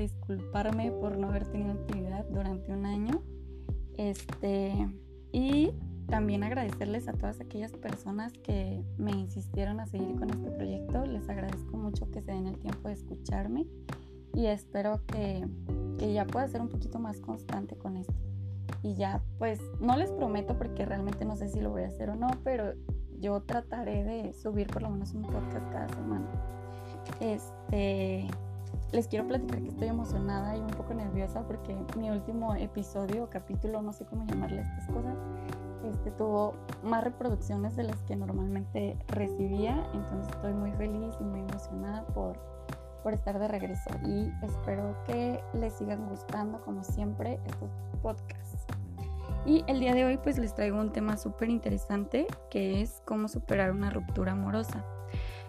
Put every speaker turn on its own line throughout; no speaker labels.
disculparme por no haber tenido actividad durante un año. Este, y también agradecerles a todas aquellas personas que me insistieron a seguir con este proyecto. Les agradezco mucho que se den el tiempo de escucharme y espero que, que ya pueda ser un poquito más constante con esto. Y ya, pues no les prometo porque realmente no sé si lo voy a hacer o no, pero yo trataré de subir por lo menos un podcast cada semana. Este, les quiero platicar que estoy emocionada y un poco nerviosa porque mi último episodio o capítulo, no sé cómo llamarle estas cosas, este, tuvo más reproducciones de las que normalmente recibía. Entonces estoy muy feliz y muy emocionada por, por estar de regreso y espero que les sigan gustando como siempre estos podcasts. Y el día de hoy pues les traigo un tema súper interesante que es cómo superar una ruptura amorosa.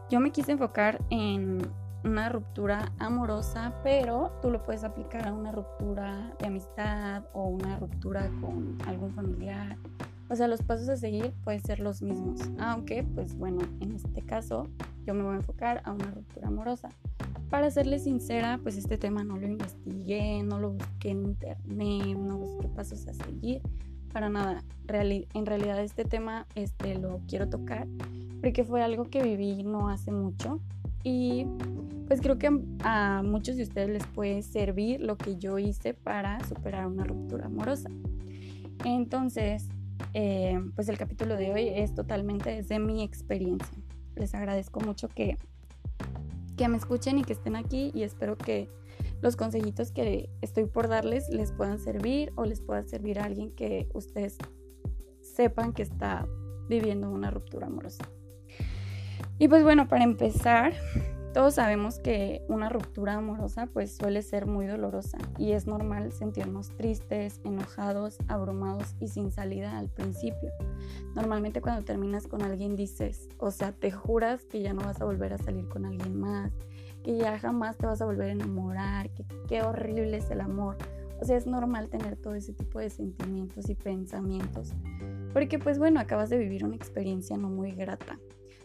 Yo me quise enfocar en una ruptura amorosa, pero tú lo puedes aplicar a una ruptura de amistad o una ruptura con algún familiar. O sea, los pasos a seguir pueden ser los mismos, aunque pues bueno, en este caso yo me voy a enfocar a una ruptura amorosa. Para serles sincera, pues este tema no lo investigué, no lo busqué en internet, no busqué pasos a seguir, para nada. en realidad este tema este, lo quiero tocar porque fue algo que viví no hace mucho y pues creo que a muchos de ustedes les puede servir lo que yo hice para superar una ruptura amorosa. Entonces, eh, pues el capítulo de hoy es totalmente desde mi experiencia. Les agradezco mucho que, que me escuchen y que estén aquí y espero que los consejitos que estoy por darles les puedan servir o les pueda servir a alguien que ustedes sepan que está viviendo una ruptura amorosa. Y pues bueno, para empezar, todos sabemos que una ruptura amorosa pues suele ser muy dolorosa y es normal sentirnos tristes, enojados, abrumados y sin salida al principio. Normalmente cuando terminas con alguien dices, o sea, te juras que ya no vas a volver a salir con alguien más, que ya jamás te vas a volver a enamorar, que qué horrible es el amor. O sea, es normal tener todo ese tipo de sentimientos y pensamientos, porque pues bueno, acabas de vivir una experiencia no muy grata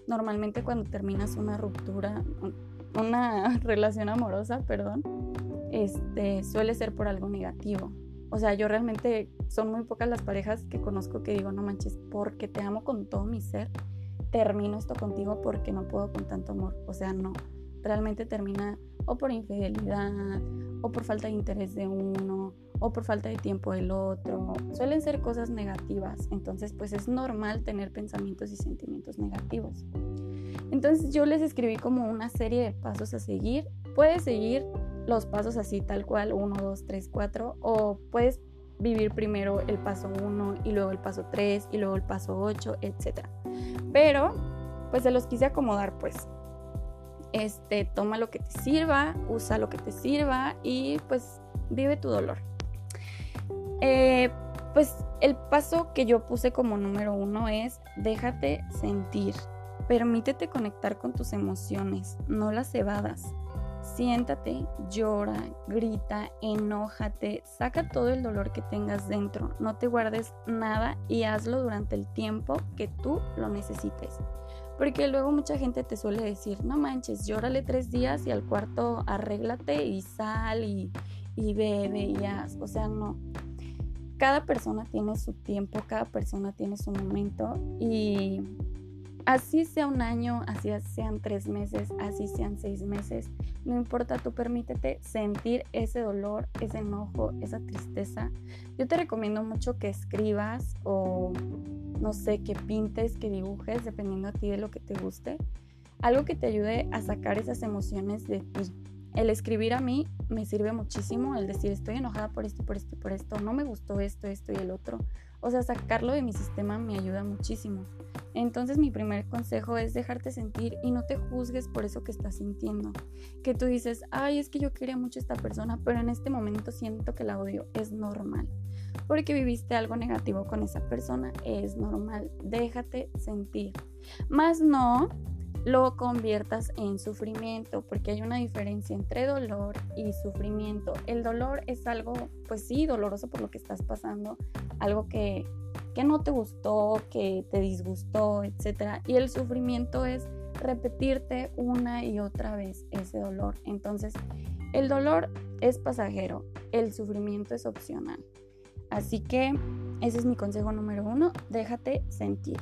normalmente cuando terminas una ruptura, una relación amorosa, perdón, este, suele ser por algo negativo. O sea, yo realmente son muy pocas las parejas que conozco que digo, no manches, porque te amo con todo mi ser, termino esto contigo porque no puedo con tanto amor. O sea, no, realmente termina o por infidelidad, o por falta de interés de uno, o por falta de tiempo del otro. Suelen ser cosas negativas, entonces pues es normal tener pensamientos y sentimientos negativos. Entonces yo les escribí como una serie de pasos a seguir. Puedes seguir los pasos así tal cual, 1, 2, 3, 4, o puedes vivir primero el paso 1 y luego el paso 3 y luego el paso 8, etc. Pero pues se los quise acomodar pues. Este, toma lo que te sirva, usa lo que te sirva y pues vive tu dolor. Eh, pues el paso que yo puse como número uno es déjate sentir. Permítete conectar con tus emociones, no las evadas. Siéntate, llora, grita, enójate, saca todo el dolor que tengas dentro, no te guardes nada y hazlo durante el tiempo que tú lo necesites. Porque luego mucha gente te suele decir, no manches, llórale tres días y al cuarto arréglate y sal y, y bebe y haz. O sea, no cada persona tiene su tiempo, cada persona tiene su momento y así sea un año, así sean tres meses, así sean seis meses, no importa, tú permítete sentir ese dolor, ese enojo, esa tristeza. Yo te recomiendo mucho que escribas o no sé, que pintes, que dibujes, dependiendo a ti de lo que te guste. Algo que te ayude a sacar esas emociones de ti el escribir a mí me sirve muchísimo, el decir estoy enojada por esto, por esto, por esto, no me gustó esto, esto y el otro. O sea, sacarlo de mi sistema me ayuda muchísimo. Entonces mi primer consejo es dejarte sentir y no te juzgues por eso que estás sintiendo. Que tú dices, ay, es que yo quería mucho a esta persona, pero en este momento siento que la odio. Es normal. Porque viviste algo negativo con esa persona, es normal. Déjate sentir. Más no lo conviertas en sufrimiento, porque hay una diferencia entre dolor y sufrimiento. El dolor es algo, pues sí, doloroso por lo que estás pasando, algo que, que no te gustó, que te disgustó, etc. Y el sufrimiento es repetirte una y otra vez ese dolor. Entonces, el dolor es pasajero, el sufrimiento es opcional. Así que ese es mi consejo número uno, déjate sentir.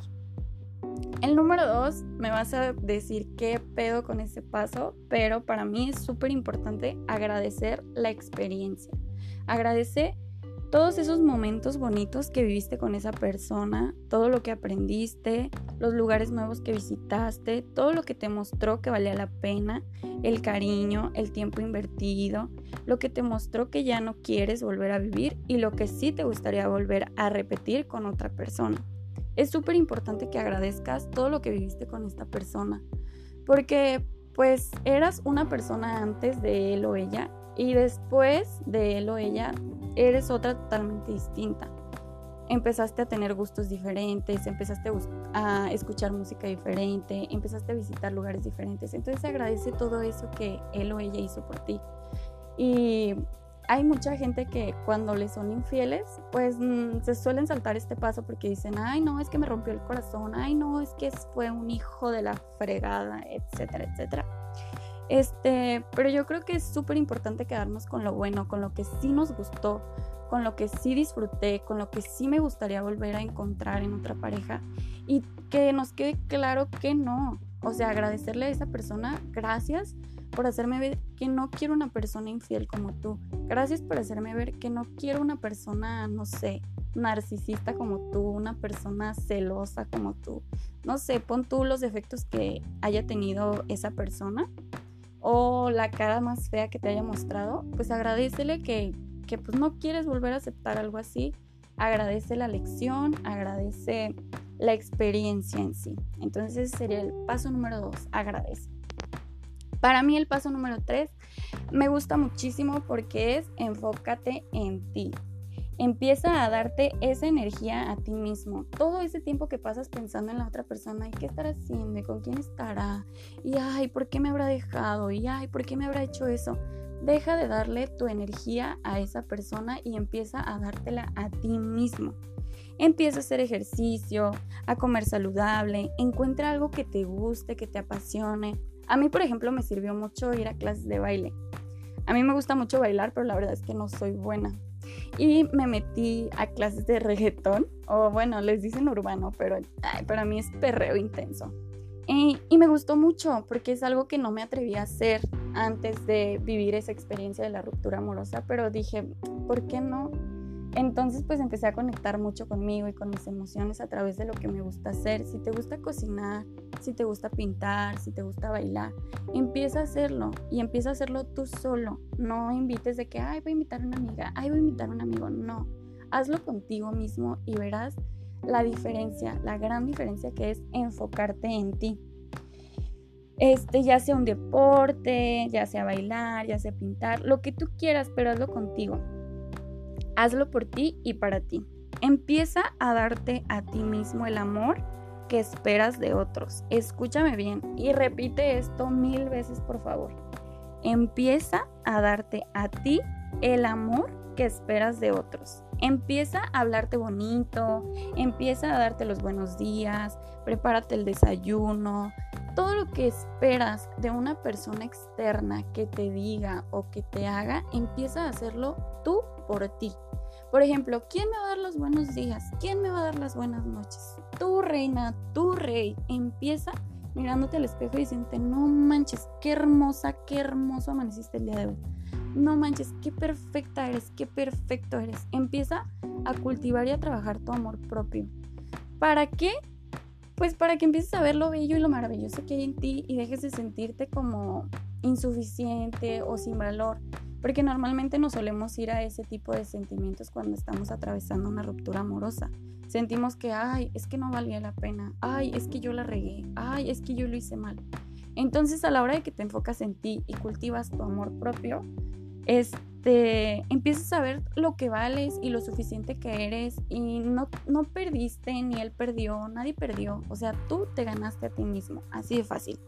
El número dos, me vas a decir qué pedo con ese paso, pero para mí es súper importante agradecer la experiencia. Agradece todos esos momentos bonitos que viviste con esa persona, todo lo que aprendiste, los lugares nuevos que visitaste, todo lo que te mostró que valía la pena, el cariño, el tiempo invertido, lo que te mostró que ya no quieres volver a vivir y lo que sí te gustaría volver a repetir con otra persona. Es súper importante que agradezcas todo lo que viviste con esta persona, porque pues eras una persona antes de él o ella y después de él o ella eres otra totalmente distinta. Empezaste a tener gustos diferentes, empezaste a escuchar música diferente, empezaste a visitar lugares diferentes. Entonces agradece todo eso que él o ella hizo por ti. Y hay mucha gente que cuando le son infieles, pues mm, se suelen saltar este paso porque dicen, ay no, es que me rompió el corazón, ay no, es que fue un hijo de la fregada, etcétera, etcétera. Este, pero yo creo que es súper importante quedarnos con lo bueno, con lo que sí nos gustó, con lo que sí disfruté, con lo que sí me gustaría volver a encontrar en otra pareja y que nos quede claro que no. O sea, agradecerle a esa persona, gracias por hacerme ver que no quiero una persona infiel como tú. Gracias por hacerme ver que no quiero una persona, no sé, narcisista como tú, una persona celosa como tú. No sé, pon tú los defectos que haya tenido esa persona o la cara más fea que te haya mostrado, pues agradecele que, que pues no quieres volver a aceptar algo así. Agradece la lección, agradece la experiencia en sí. Entonces sería el paso número dos, agradece. Para mí el paso número tres me gusta muchísimo porque es enfócate en ti. Empieza a darte esa energía a ti mismo. Todo ese tiempo que pasas pensando en la otra persona y qué estará haciendo y con quién estará. Y ay, ¿por qué me habrá dejado? Y ay, ¿por qué me habrá hecho eso? Deja de darle tu energía a esa persona y empieza a dártela a ti mismo. Empieza a hacer ejercicio, a comer saludable, encuentra algo que te guste, que te apasione. A mí, por ejemplo, me sirvió mucho ir a clases de baile. A mí me gusta mucho bailar, pero la verdad es que no soy buena y me metí a clases de reggaetón, o bueno, les dicen urbano, pero para mí es perreo intenso. Y, y, me gustó mucho porque es algo que no me atreví a hacer antes de vivir esa experiencia de la ruptura amorosa, pero dije, ¿por qué no? Entonces pues empecé a conectar mucho conmigo y con mis emociones a través de lo que me gusta hacer. Si te gusta cocinar, si te gusta pintar, si te gusta bailar, empieza a hacerlo y empieza a hacerlo tú solo. No invites de que, ay, voy a invitar a una amiga, ay, voy a invitar a un amigo. No, hazlo contigo mismo y verás la diferencia, la gran diferencia que es enfocarte en ti. Este, ya sea un deporte, ya sea bailar, ya sea pintar, lo que tú quieras, pero hazlo contigo. Hazlo por ti y para ti. Empieza a darte a ti mismo el amor que esperas de otros. Escúchame bien y repite esto mil veces por favor. Empieza a darte a ti el amor que esperas de otros. Empieza a hablarte bonito, empieza a darte los buenos días, prepárate el desayuno, todo lo que esperas de una persona externa que te diga o que te haga, empieza a hacerlo tú por ti. Por ejemplo, ¿quién me va a dar los buenos días? ¿Quién me va a dar las buenas noches? Tu reina, tu rey. Empieza mirándote al espejo y diciéndote, no manches, qué hermosa, qué hermoso amaneciste el día de hoy. No manches, qué perfecta eres, qué perfecto eres. Empieza a cultivar y a trabajar tu amor propio. ¿Para qué? Pues para que empieces a ver lo bello y lo maravilloso que hay en ti y dejes de sentirte como insuficiente o sin valor porque normalmente nos solemos ir a ese tipo de sentimientos cuando estamos atravesando una ruptura amorosa. Sentimos que, ay, es que no valía la pena, ay, es que yo la regué, ay, es que yo lo hice mal. Entonces a la hora de que te enfocas en ti y cultivas tu amor propio, este, empiezas a ver lo que vales y lo suficiente que eres y no, no perdiste, ni él perdió, nadie perdió. O sea, tú te ganaste a ti mismo, así de fácil.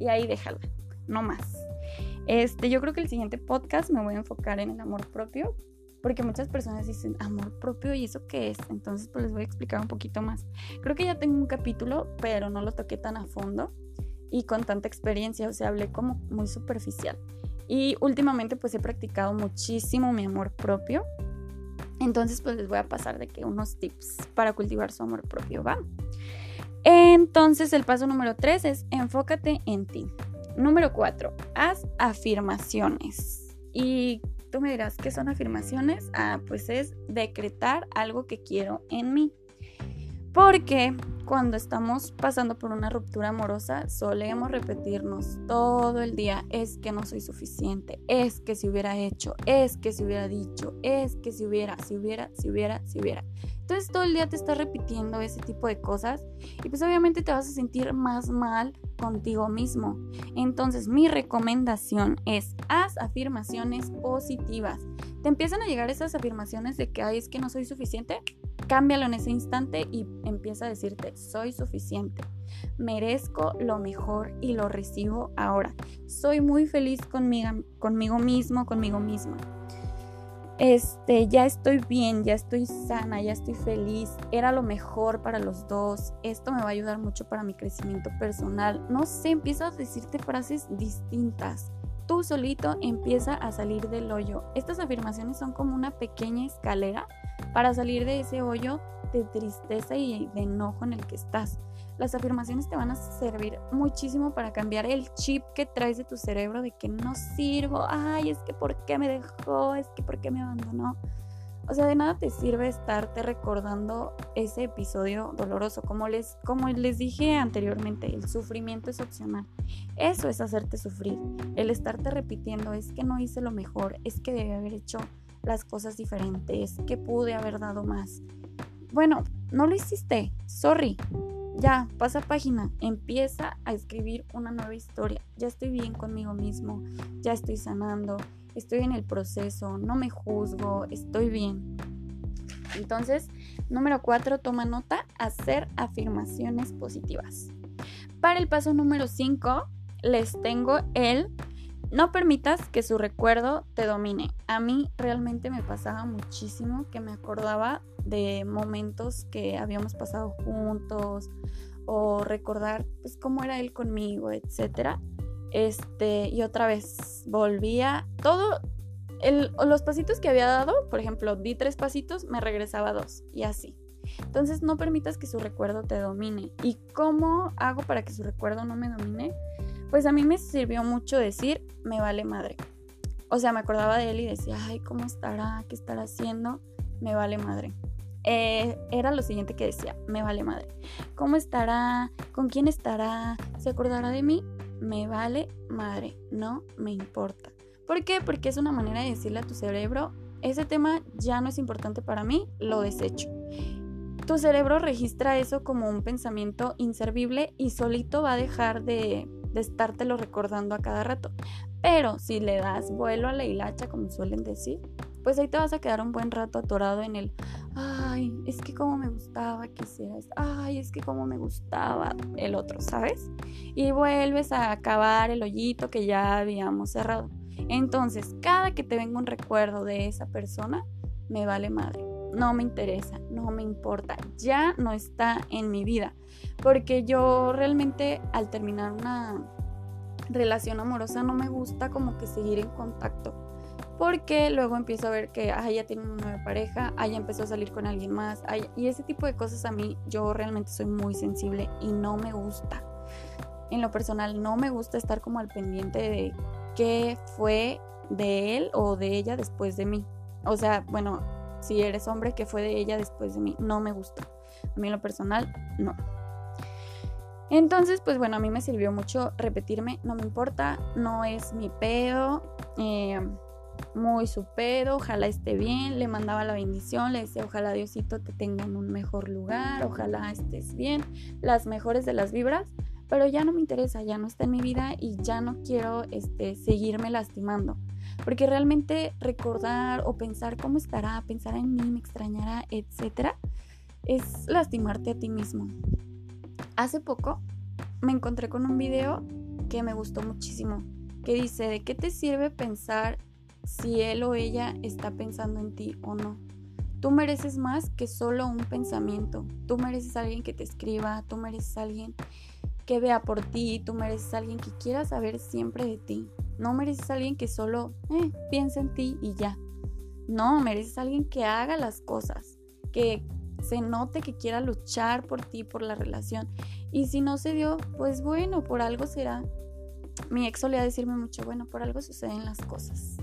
Y ahí déjala, no más. Este, yo creo que el siguiente podcast me voy a enfocar en el amor propio, porque muchas personas dicen amor propio y eso qué es. Entonces, pues les voy a explicar un poquito más. Creo que ya tengo un capítulo, pero no lo toqué tan a fondo y con tanta experiencia, o sea, hablé como muy superficial. Y últimamente pues he practicado muchísimo mi amor propio. Entonces pues les voy a pasar de que unos tips para cultivar su amor propio, ¿va? Entonces el paso número 3 es enfócate en ti. Número 4, haz afirmaciones. Y tú me dirás, ¿qué son afirmaciones? Ah, pues es decretar algo que quiero en mí. Porque cuando estamos pasando por una ruptura amorosa, solemos repetirnos todo el día, es que no soy suficiente, es que si hubiera hecho, es que si hubiera dicho, es que si hubiera, si hubiera, si hubiera, si hubiera. Entonces todo el día te estás repitiendo ese tipo de cosas y pues obviamente te vas a sentir más mal contigo mismo. Entonces mi recomendación es haz afirmaciones positivas. Te empiezan a llegar esas afirmaciones de que, ay, es que no soy suficiente cámbialo en ese instante y empieza a decirte, soy suficiente, merezco lo mejor y lo recibo ahora. Soy muy feliz conmigo mismo, conmigo misma. Este, ya estoy bien, ya estoy sana, ya estoy feliz, era lo mejor para los dos, esto me va a ayudar mucho para mi crecimiento personal. No sé, empieza a decirte frases distintas. Tú solito empieza a salir del hoyo. Estas afirmaciones son como una pequeña escalera para salir de ese hoyo de tristeza y de enojo en el que estás. Las afirmaciones te van a servir muchísimo para cambiar el chip que traes de tu cerebro de que no sirvo, ay, es que por qué me dejó, es que por qué me abandonó. O sea, de nada te sirve estarte recordando ese episodio doloroso. Como les, como les dije anteriormente, el sufrimiento es opcional. Eso es hacerte sufrir. El estarte repitiendo es que no hice lo mejor, es que debe haber hecho las cosas diferentes, que pude haber dado más. Bueno, no lo hiciste, sorry. Ya, pasa página, empieza a escribir una nueva historia. Ya estoy bien conmigo mismo, ya estoy sanando, estoy en el proceso, no me juzgo, estoy bien. Entonces, número cuatro, toma nota, hacer afirmaciones positivas. Para el paso número 5, les tengo el no permitas que su recuerdo te domine. A mí realmente me pasaba muchísimo que me acordaba de momentos que habíamos pasado juntos o recordar pues cómo era él conmigo, etcétera. Este, y otra vez volvía todo los pasitos que había dado, por ejemplo, di tres pasitos, me regresaba dos y así. Entonces no permitas que su recuerdo te domine. ¿Y cómo hago para que su recuerdo no me domine? Pues a mí me sirvió mucho decir, me vale madre. O sea, me acordaba de él y decía, ay, ¿cómo estará? ¿Qué estará haciendo? Me vale madre. Eh, era lo siguiente que decía, me vale madre. ¿Cómo estará? ¿Con quién estará? ¿Se acordará de mí? Me vale madre, no me importa. ¿Por qué? Porque es una manera de decirle a tu cerebro, ese tema ya no es importante para mí, lo desecho. Tu cerebro registra eso como un pensamiento inservible y solito va a dejar de de estártelo recordando a cada rato. Pero si le das vuelo a la hilacha, como suelen decir, pues ahí te vas a quedar un buen rato atorado en el, ay, es que como me gustaba que hicieras, ay, es que como me gustaba el otro, ¿sabes? Y vuelves a acabar el hoyito que ya habíamos cerrado. Entonces, cada que te venga un recuerdo de esa persona, me vale madre. No me interesa, no me importa, ya no está en mi vida. Porque yo realmente al terminar una relación amorosa no me gusta como que seguir en contacto. Porque luego empiezo a ver que ah, ya tiene una nueva pareja, ah, ya empezó a salir con alguien más. y ese tipo de cosas a mí yo realmente soy muy sensible y no me gusta. En lo personal no me gusta estar como al pendiente de qué fue de él o de ella después de mí. O sea, bueno, si eres hombre, qué fue de ella después de mí. No me gusta. A mí en lo personal, no. Entonces, pues bueno, a mí me sirvió mucho repetirme, no me importa, no es mi pedo, eh, muy su pedo, ojalá esté bien, le mandaba la bendición, le decía, ojalá Diosito te tenga en un mejor lugar, ojalá estés bien, las mejores de las vibras, pero ya no me interesa, ya no está en mi vida y ya no quiero este, seguirme lastimando. Porque realmente recordar o pensar cómo estará, pensar en mí, me extrañará, etcétera, es lastimarte a ti mismo. Hace poco me encontré con un video que me gustó muchísimo, que dice, ¿de qué te sirve pensar si él o ella está pensando en ti o no? Tú mereces más que solo un pensamiento. Tú mereces a alguien que te escriba, tú mereces a alguien que vea por ti, tú mereces a alguien que quiera saber siempre de ti. No mereces a alguien que solo eh, piense en ti y ya. No, mereces a alguien que haga las cosas, que se note que quiera luchar por ti, por la relación. Y si no se dio, pues bueno, por algo será. Mi ex solía decirme mucho, bueno, por algo suceden las cosas.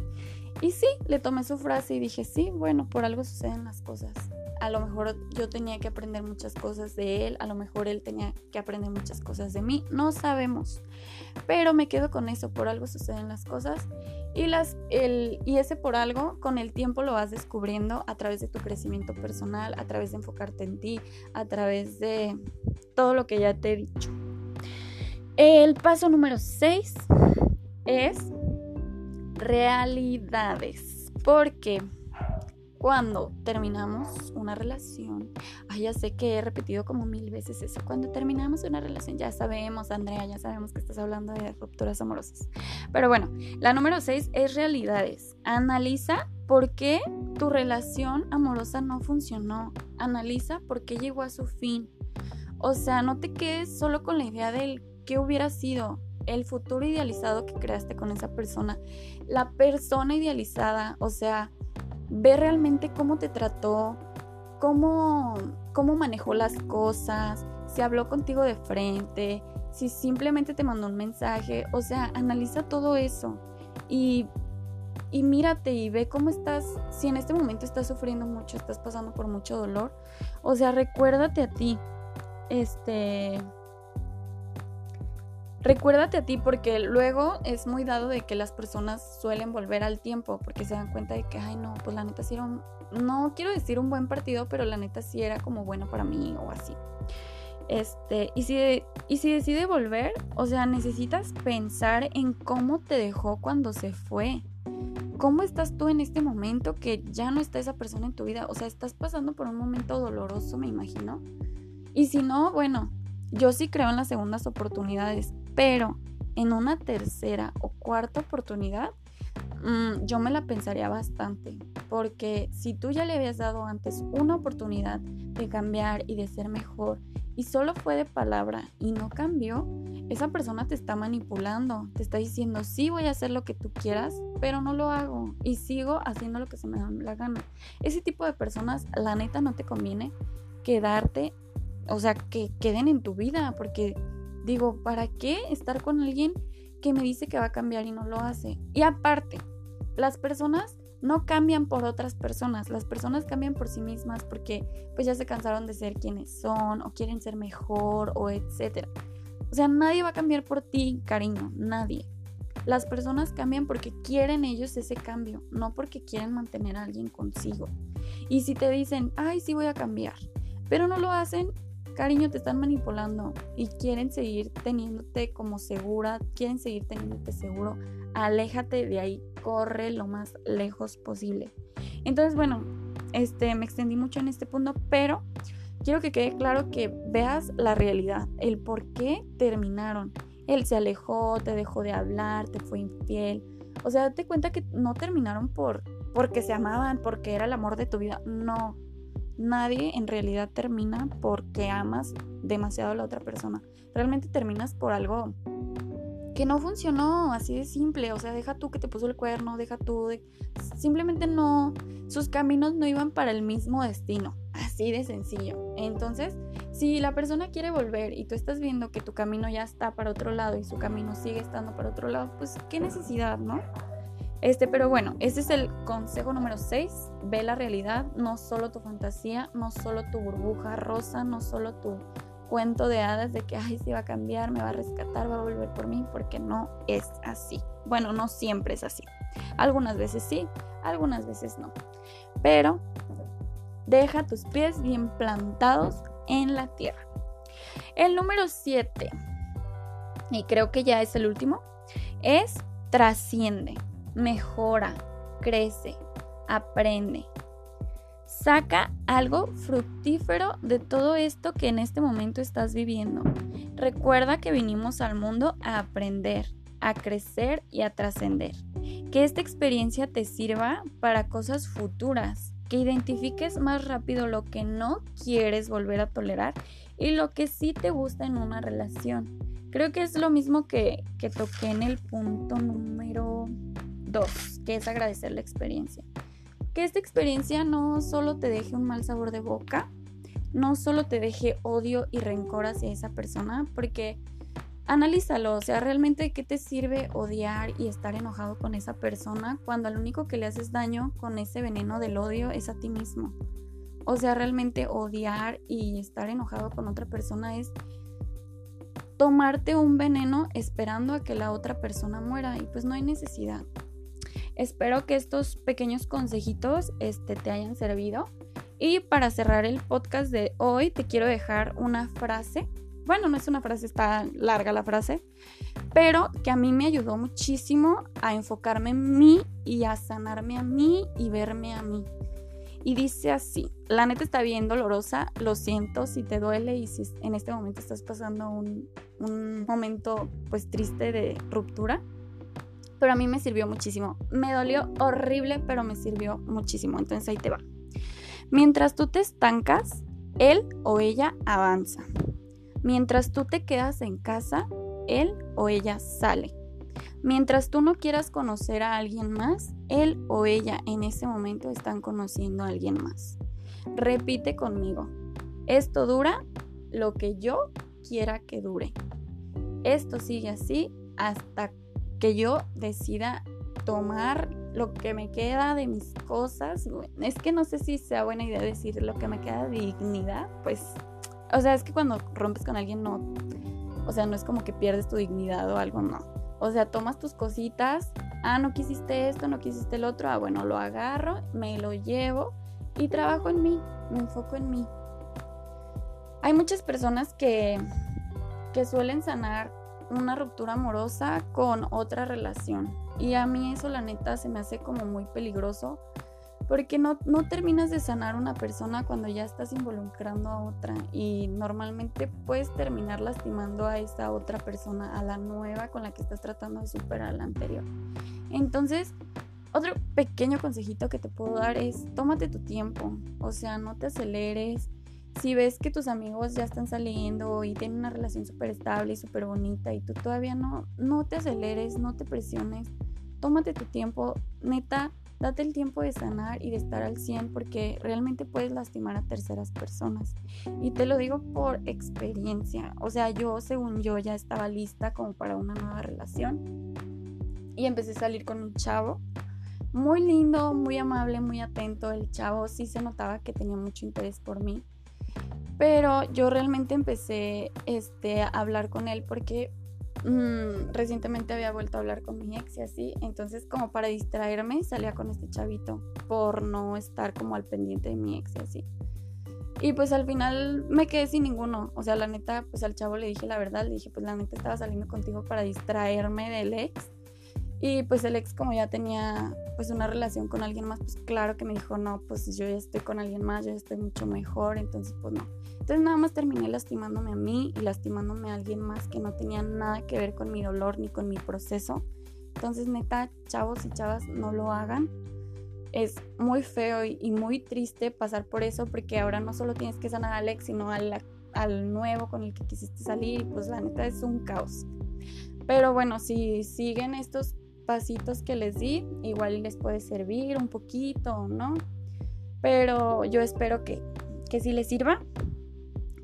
Y sí, le tomé su frase y dije, sí, bueno, por algo suceden las cosas a lo mejor yo tenía que aprender muchas cosas de él, a lo mejor él tenía que aprender muchas cosas de mí, no sabemos. Pero me quedo con eso, por algo suceden las cosas y las el y ese por algo con el tiempo lo vas descubriendo a través de tu crecimiento personal, a través de enfocarte en ti, a través de todo lo que ya te he dicho. El paso número 6 es realidades, porque cuando terminamos una relación, ay, ya sé que he repetido como mil veces eso, cuando terminamos una relación, ya sabemos, Andrea, ya sabemos que estás hablando de rupturas amorosas. Pero bueno, la número seis es realidades. Analiza por qué tu relación amorosa no funcionó. Analiza por qué llegó a su fin. O sea, no te quedes solo con la idea del qué hubiera sido el futuro idealizado que creaste con esa persona. La persona idealizada, o sea, ve realmente cómo te trató, cómo, cómo manejó las cosas, si habló contigo de frente, si simplemente te mandó un mensaje, o sea, analiza todo eso y, y mírate y ve cómo estás, si en este momento estás sufriendo mucho, estás pasando por mucho dolor, o sea, recuérdate a ti, este, Recuérdate a ti porque luego es muy dado de que las personas suelen volver al tiempo porque se dan cuenta de que, ay no, pues la neta sí era un, no quiero decir un buen partido, pero la neta sí era como bueno para mí o así. Este, y si, y si decide volver, o sea, necesitas pensar en cómo te dejó cuando se fue. ¿Cómo estás tú en este momento que ya no está esa persona en tu vida? O sea, estás pasando por un momento doloroso, me imagino. Y si no, bueno, yo sí creo en las segundas oportunidades. Pero en una tercera o cuarta oportunidad, mm, yo me la pensaría bastante, porque si tú ya le habías dado antes una oportunidad de cambiar y de ser mejor, y solo fue de palabra y no cambió, esa persona te está manipulando, te está diciendo, sí voy a hacer lo que tú quieras, pero no lo hago y sigo haciendo lo que se me da la gana. Ese tipo de personas, la neta, no te conviene quedarte, o sea, que queden en tu vida, porque Digo, ¿para qué estar con alguien que me dice que va a cambiar y no lo hace? Y aparte, las personas no cambian por otras personas, las personas cambian por sí mismas porque pues ya se cansaron de ser quienes son o quieren ser mejor o etcétera. O sea, nadie va a cambiar por ti, cariño, nadie. Las personas cambian porque quieren ellos ese cambio, no porque quieren mantener a alguien consigo. Y si te dicen, ay, sí voy a cambiar, pero no lo hacen, cariño, te están manipulando y quieren seguir teniéndote como segura, quieren seguir teniéndote seguro, aléjate de ahí, corre lo más lejos posible. Entonces, bueno, este, me extendí mucho en este punto, pero quiero que quede claro que veas la realidad, el por qué terminaron. Él se alejó, te dejó de hablar, te fue infiel. O sea, date cuenta que no terminaron por porque se amaban, porque era el amor de tu vida. No, Nadie en realidad termina porque amas demasiado a la otra persona. Realmente terminas por algo que no funcionó, así de simple. O sea, deja tú que te puso el cuerno, deja tú. Simplemente no, sus caminos no iban para el mismo destino. Así de sencillo. Entonces, si la persona quiere volver y tú estás viendo que tu camino ya está para otro lado y su camino sigue estando para otro lado, pues qué necesidad, ¿no? Este, pero bueno, ese es el consejo número 6. Ve la realidad, no solo tu fantasía, no solo tu burbuja rosa, no solo tu cuento de hadas de que, ay, se va a cambiar, me va a rescatar, va a volver por mí, porque no es así. Bueno, no siempre es así. Algunas veces sí, algunas veces no. Pero deja tus pies bien plantados en la tierra. El número 7, y creo que ya es el último, es trasciende mejora, crece, aprende. Saca algo fructífero de todo esto que en este momento estás viviendo. Recuerda que vinimos al mundo a aprender, a crecer y a trascender. Que esta experiencia te sirva para cosas futuras, que identifiques más rápido lo que no quieres volver a tolerar y lo que sí te gusta en una relación Creo que es lo mismo que, que toqué en el punto número 2, que es agradecer la experiencia. Que esta experiencia no solo te deje un mal sabor de boca, no solo te deje odio y rencor hacia esa persona, porque analízalo, o sea, realmente qué te sirve odiar y estar enojado con esa persona cuando al único que le haces daño con ese veneno del odio es a ti mismo. O sea, realmente odiar y estar enojado con otra persona es tomarte un veneno esperando a que la otra persona muera y pues no hay necesidad. Espero que estos pequeños consejitos este, te hayan servido. Y para cerrar el podcast de hoy, te quiero dejar una frase. Bueno, no es una frase, está larga la frase, pero que a mí me ayudó muchísimo a enfocarme en mí y a sanarme a mí y verme a mí. Y dice así, la neta está bien dolorosa, lo siento si te duele y si en este momento estás pasando un, un momento pues triste de ruptura, pero a mí me sirvió muchísimo. Me dolió horrible, pero me sirvió muchísimo. Entonces ahí te va. Mientras tú te estancas, él o ella avanza. Mientras tú te quedas en casa, él o ella sale. Mientras tú no quieras conocer a alguien más, él o ella en ese momento están conociendo a alguien más. Repite conmigo. Esto dura lo que yo quiera que dure. Esto sigue así hasta que yo decida tomar lo que me queda de mis cosas. Es que no sé si sea buena idea decir lo que me queda de dignidad. Pues, o sea, es que cuando rompes con alguien no, o sea, no es como que pierdes tu dignidad o algo, no. O sea, tomas tus cositas, ah, no quisiste esto, no quisiste el otro, ah, bueno, lo agarro, me lo llevo y trabajo en mí, me enfoco en mí. Hay muchas personas que, que suelen sanar una ruptura amorosa con otra relación. Y a mí eso la neta se me hace como muy peligroso porque no, no terminas de sanar una persona cuando ya estás involucrando a otra y normalmente puedes terminar lastimando a esa otra persona, a la nueva con la que estás tratando de superar la anterior. Entonces, otro pequeño consejito que te puedo dar es tómate tu tiempo, o sea, no te aceleres. Si ves que tus amigos ya están saliendo y tienen una relación súper estable y súper bonita y tú todavía no, no te aceleres, no te presiones, tómate tu tiempo, neta, Date el tiempo de sanar y de estar al 100 porque realmente puedes lastimar a terceras personas. Y te lo digo por experiencia. O sea, yo según yo ya estaba lista como para una nueva relación. Y empecé a salir con un chavo. Muy lindo, muy amable, muy atento. El chavo sí se notaba que tenía mucho interés por mí. Pero yo realmente empecé este, a hablar con él porque Mm, recientemente había vuelto a hablar con mi ex y así, entonces como para distraerme salía con este chavito por no estar como al pendiente de mi ex y así. Y pues al final me quedé sin ninguno, o sea, la neta, pues al chavo le dije la verdad, le dije, pues la neta estaba saliendo contigo para distraerme del ex. Y pues el ex como ya tenía pues una relación con alguien más, pues claro que me dijo, no, pues yo ya estoy con alguien más, yo ya estoy mucho mejor, entonces pues no. Entonces nada más terminé lastimándome a mí y lastimándome a alguien más que no tenía nada que ver con mi dolor ni con mi proceso. Entonces neta, chavos y chavas, no lo hagan. Es muy feo y, muy triste pasar por eso porque ahora no solo tienes que sanar al ex, sino al, al nuevo con el que quisiste salir y pues la neta es un caos. Pero bueno, si siguen estos pasitos que les di, igual les puede servir un poquito, ¿no? Pero yo espero que, que sí les sirva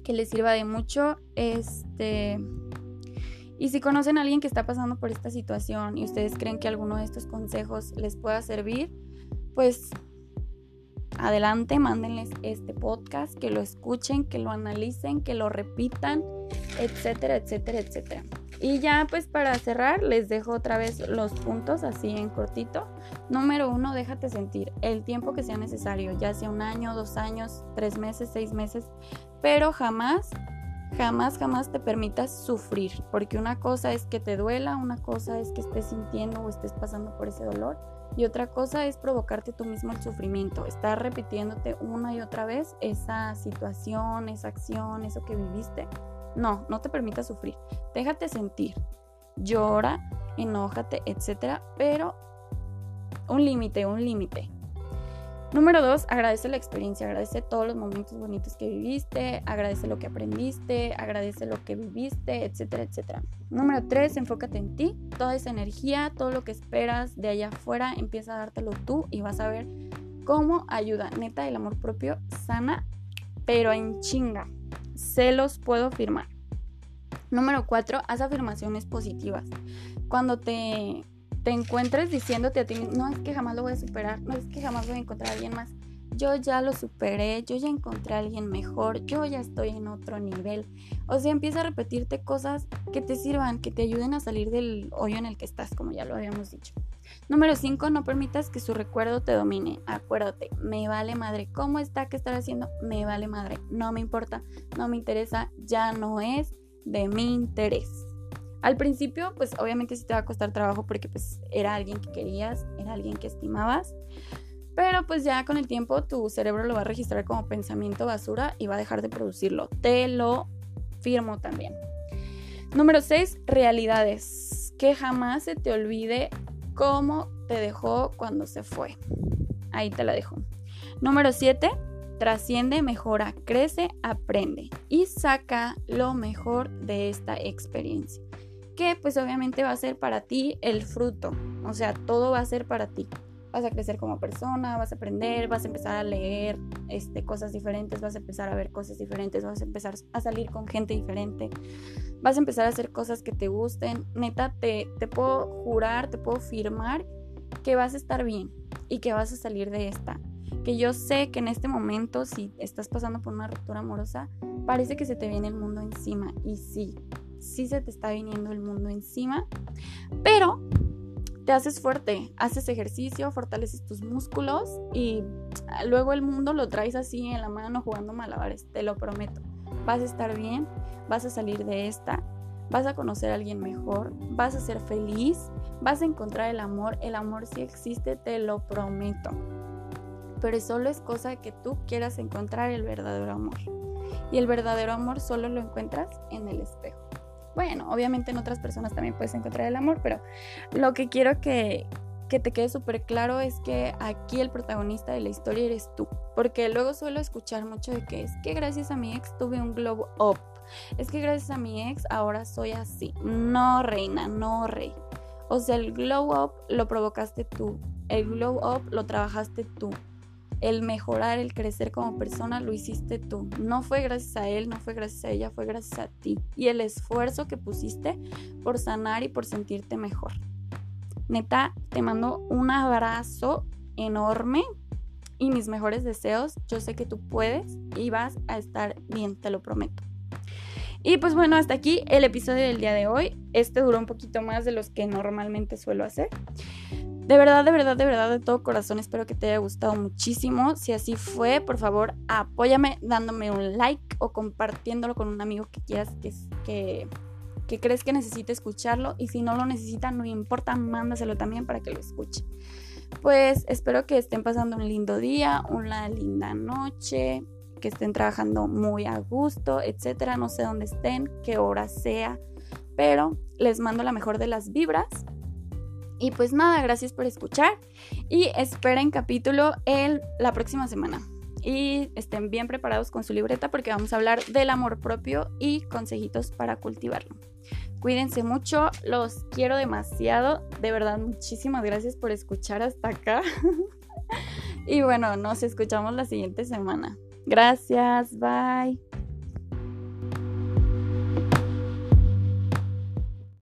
que les sirva de mucho. Este. Y si conocen a alguien que está pasando por esta situación y ustedes creen que alguno de estos consejos les pueda servir, pues adelante, mándenles este podcast, que lo escuchen, que lo analicen, que lo repitan, etcétera, etcétera, etcétera. Y ya pues para cerrar les dejo otra vez los puntos así en cortito. Número uno, déjate sentir el tiempo que sea necesario, ya sea un año, dos años, tres meses, seis meses, pero jamás, jamás, jamás te permitas sufrir, porque una cosa es que te duela, una cosa es que estés sintiendo o estés pasando por ese dolor y otra cosa es provocarte tú mismo el sufrimiento, estar repitiéndote una y otra vez esa situación, esa acción, eso que viviste. No, no te permitas sufrir, déjate sentir, llora, enójate, etcétera, pero un límite, un límite. Número dos, agradece la experiencia, agradece todos los momentos bonitos que viviste, agradece lo que aprendiste, agradece lo que viviste, etcétera, etcétera. Número tres, enfócate en ti, toda esa energía, todo lo que esperas de allá afuera, empieza a dártelo tú y vas a ver cómo ayuda. Neta, el amor propio sana, pero en chinga. Se los puedo firmar. Número cuatro, haz afirmaciones positivas. Cuando te te encuentres diciéndote a ti, no es que jamás lo voy a superar, no es que jamás voy a encontrar a alguien más. Yo ya lo superé, yo ya encontré a alguien mejor, yo ya estoy en otro nivel. O sea, empieza a repetirte cosas que te sirvan, que te ayuden a salir del hoyo en el que estás, como ya lo habíamos dicho. Número 5, no permitas que su recuerdo te domine. Acuérdate, me vale madre. ¿Cómo está? ¿Qué estar haciendo? Me vale madre. No me importa, no me interesa, ya no es de mi interés. Al principio, pues obviamente sí te va a costar trabajo porque pues era alguien que querías, era alguien que estimabas. Pero pues ya con el tiempo tu cerebro lo va a registrar como pensamiento basura y va a dejar de producirlo. Te lo firmo también. Número 6, realidades. Que jamás se te olvide cómo te dejó cuando se fue. Ahí te la dejo. Número 7, trasciende, mejora, crece, aprende y saca lo mejor de esta experiencia que pues obviamente va a ser para ti el fruto, o sea, todo va a ser para ti. Vas a crecer como persona, vas a aprender, vas a empezar a leer este, cosas diferentes, vas a empezar a ver cosas diferentes, vas a empezar a salir con gente diferente, vas a empezar a hacer cosas que te gusten. Neta, te, te puedo jurar, te puedo firmar que vas a estar bien y que vas a salir de esta. Que yo sé que en este momento, si estás pasando por una ruptura amorosa, parece que se te viene el mundo encima. Y sí, sí se te está viniendo el mundo encima, pero te haces fuerte, haces ejercicio, fortaleces tus músculos y luego el mundo lo traes así en la mano jugando malabares, te lo prometo. Vas a estar bien, vas a salir de esta, vas a conocer a alguien mejor, vas a ser feliz, vas a encontrar el amor, el amor sí existe, te lo prometo. Pero solo es cosa que tú quieras encontrar el verdadero amor. Y el verdadero amor solo lo encuentras en el espejo. Bueno, obviamente en otras personas también puedes encontrar el amor, pero lo que quiero que, que te quede súper claro es que aquí el protagonista de la historia eres tú. Porque luego suelo escuchar mucho de que es que gracias a mi ex tuve un glow up. Es que gracias a mi ex ahora soy así. No, reina, no, rey. O sea, el glow up lo provocaste tú. El glow up lo trabajaste tú el mejorar, el crecer como persona, lo hiciste tú. No fue gracias a él, no fue gracias a ella, fue gracias a ti. Y el esfuerzo que pusiste por sanar y por sentirte mejor. Neta, te mando un abrazo enorme y mis mejores deseos. Yo sé que tú puedes y vas a estar bien, te lo prometo. Y pues bueno, hasta aquí el episodio del día de hoy. Este duró un poquito más de los que normalmente suelo hacer. De verdad, de verdad, de verdad, de todo corazón, espero que te haya gustado muchísimo. Si así fue, por favor, apóyame dándome un like o compartiéndolo con un amigo que quieras que, que, que crees que necesite escucharlo. Y si no lo necesita, no importa, mándaselo también para que lo escuche. Pues espero que estén pasando un lindo día, una linda noche, que estén trabajando muy a gusto, etcétera. No sé dónde estén, qué hora sea, pero les mando la mejor de las vibras y pues nada, gracias por escuchar y esperen capítulo el, la próxima semana. Y estén bien preparados con su libreta porque vamos a hablar del amor propio y consejitos para cultivarlo. Cuídense mucho, los quiero demasiado. De verdad, muchísimas gracias por escuchar hasta acá. y bueno, nos escuchamos la siguiente semana. Gracias, bye.